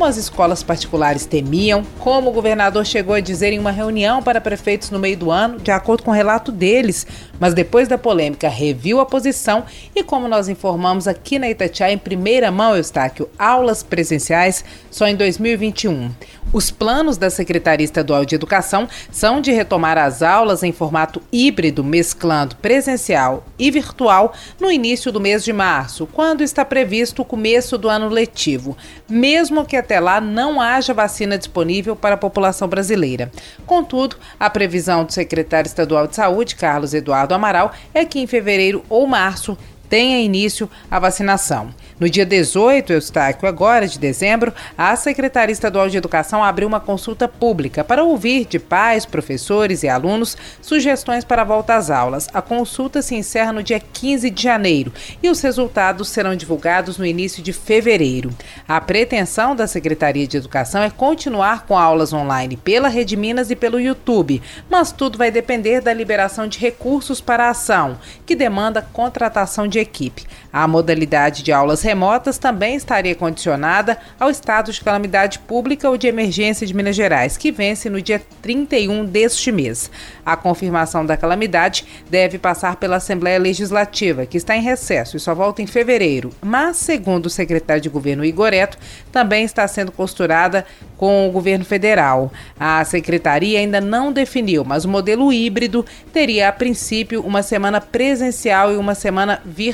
como as escolas particulares temiam, como o governador chegou a dizer em uma reunião para prefeitos no meio do ano, de acordo com o relato deles, mas depois da polêmica reviu a posição e como nós informamos aqui na Itatiaia em primeira mão, Eustáquio, aulas presenciais só em 2021. Os planos da Secretaria Estadual de Educação são de retomar as aulas em formato híbrido, mesclando presencial e virtual no início do mês de março, quando está previsto o começo do ano letivo, mesmo que até lá não haja vacina disponível para a população brasileira. Contudo, a previsão do secretário estadual de Saúde, Carlos Eduardo Amaral, é que em fevereiro ou março tenha início a vacinação. No dia 18, Eustáquio, agora de dezembro, a Secretaria Estadual de Educação abriu uma consulta pública para ouvir de pais, professores e alunos sugestões para a volta às aulas. A consulta se encerra no dia 15 de janeiro e os resultados serão divulgados no início de fevereiro. A pretensão da Secretaria de Educação é continuar com aulas online pela Rede Minas e pelo YouTube, mas tudo vai depender da liberação de recursos para a ação, que demanda contratação de equipe. A modalidade de aulas remotas também estaria condicionada ao estado de calamidade pública ou de emergência de Minas Gerais, que vence no dia 31 deste mês. A confirmação da calamidade deve passar pela Assembleia Legislativa, que está em recesso e só volta em fevereiro, mas, segundo o secretário de governo Igoreto, também está sendo costurada com o governo federal. A secretaria ainda não definiu, mas o modelo híbrido teria, a princípio, uma semana presencial e uma semana virtual,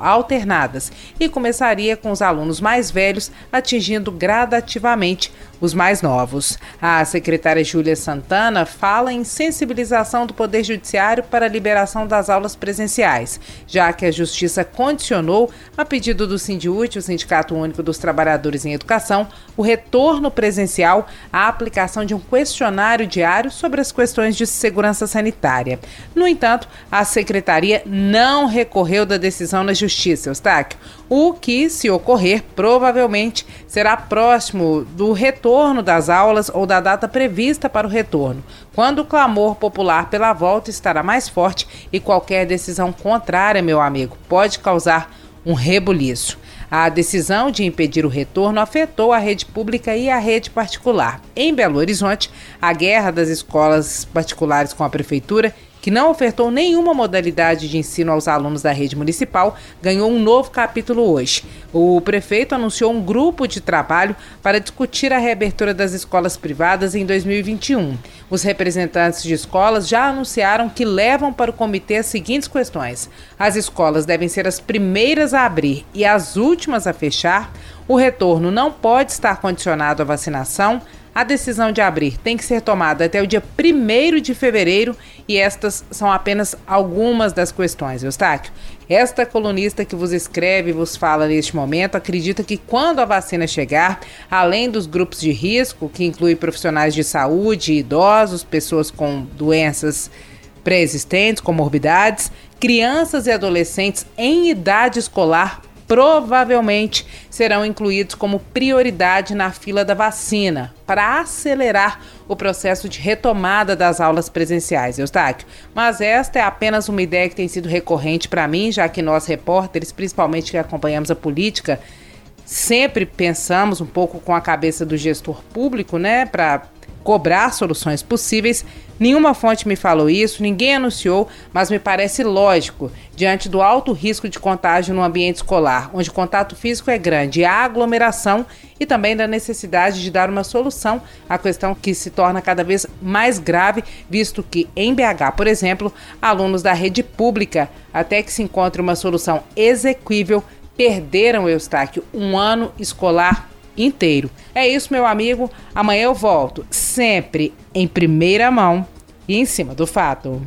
alternadas, e começaria com os alunos mais velhos, atingindo gradativamente os mais novos. A secretária Júlia Santana fala em sensibilização do Poder Judiciário para a liberação das aulas presenciais, já que a Justiça condicionou, a pedido do Sindiúte, o Sindicato Único dos Trabalhadores em Educação, o retorno presencial à aplicação de um questionário diário sobre as questões de segurança sanitária. No entanto, a secretaria não recorreu da decisão na Justiça, Eustáquio, o que, se ocorrer, provavelmente será próximo do retorno das aulas ou da data prevista para o retorno, quando o clamor popular pela volta estará mais forte e qualquer decisão contrária, meu amigo, pode causar um rebuliço. A decisão de impedir o retorno afetou a rede pública e a rede particular. Em Belo Horizonte, a guerra das escolas particulares com a prefeitura que não ofertou nenhuma modalidade de ensino aos alunos da rede municipal, ganhou um novo capítulo hoje. O prefeito anunciou um grupo de trabalho para discutir a reabertura das escolas privadas em 2021. Os representantes de escolas já anunciaram que levam para o comitê as seguintes questões: as escolas devem ser as primeiras a abrir e as últimas a fechar. O retorno não pode estar condicionado à vacinação. A decisão de abrir tem que ser tomada até o dia 1 de fevereiro e estas são apenas algumas das questões, Eustáquio. Esta colunista que vos escreve e vos fala neste momento acredita que quando a vacina chegar, além dos grupos de risco, que inclui profissionais de saúde, idosos, pessoas com doenças pré-existentes, comorbidades, crianças e adolescentes em idade escolar provavelmente serão incluídos como prioridade na fila da vacina para acelerar o processo de retomada das aulas presenciais, Eustáquio. Mas esta é apenas uma ideia que tem sido recorrente para mim, já que nós repórteres, principalmente que acompanhamos a política, sempre pensamos um pouco com a cabeça do gestor público, né, para cobrar soluções possíveis. Nenhuma fonte me falou isso, ninguém anunciou, mas me parece lógico, diante do alto risco de contágio no ambiente escolar, onde o contato físico é grande a aglomeração, e também da necessidade de dar uma solução à questão que se torna cada vez mais grave, visto que em BH, por exemplo, alunos da rede pública, até que se encontre uma solução exequível, perderam, Eustáquio, um ano escolar inteiro. É isso, meu amigo. Amanhã eu volto, sempre em primeira mão e em cima do fato.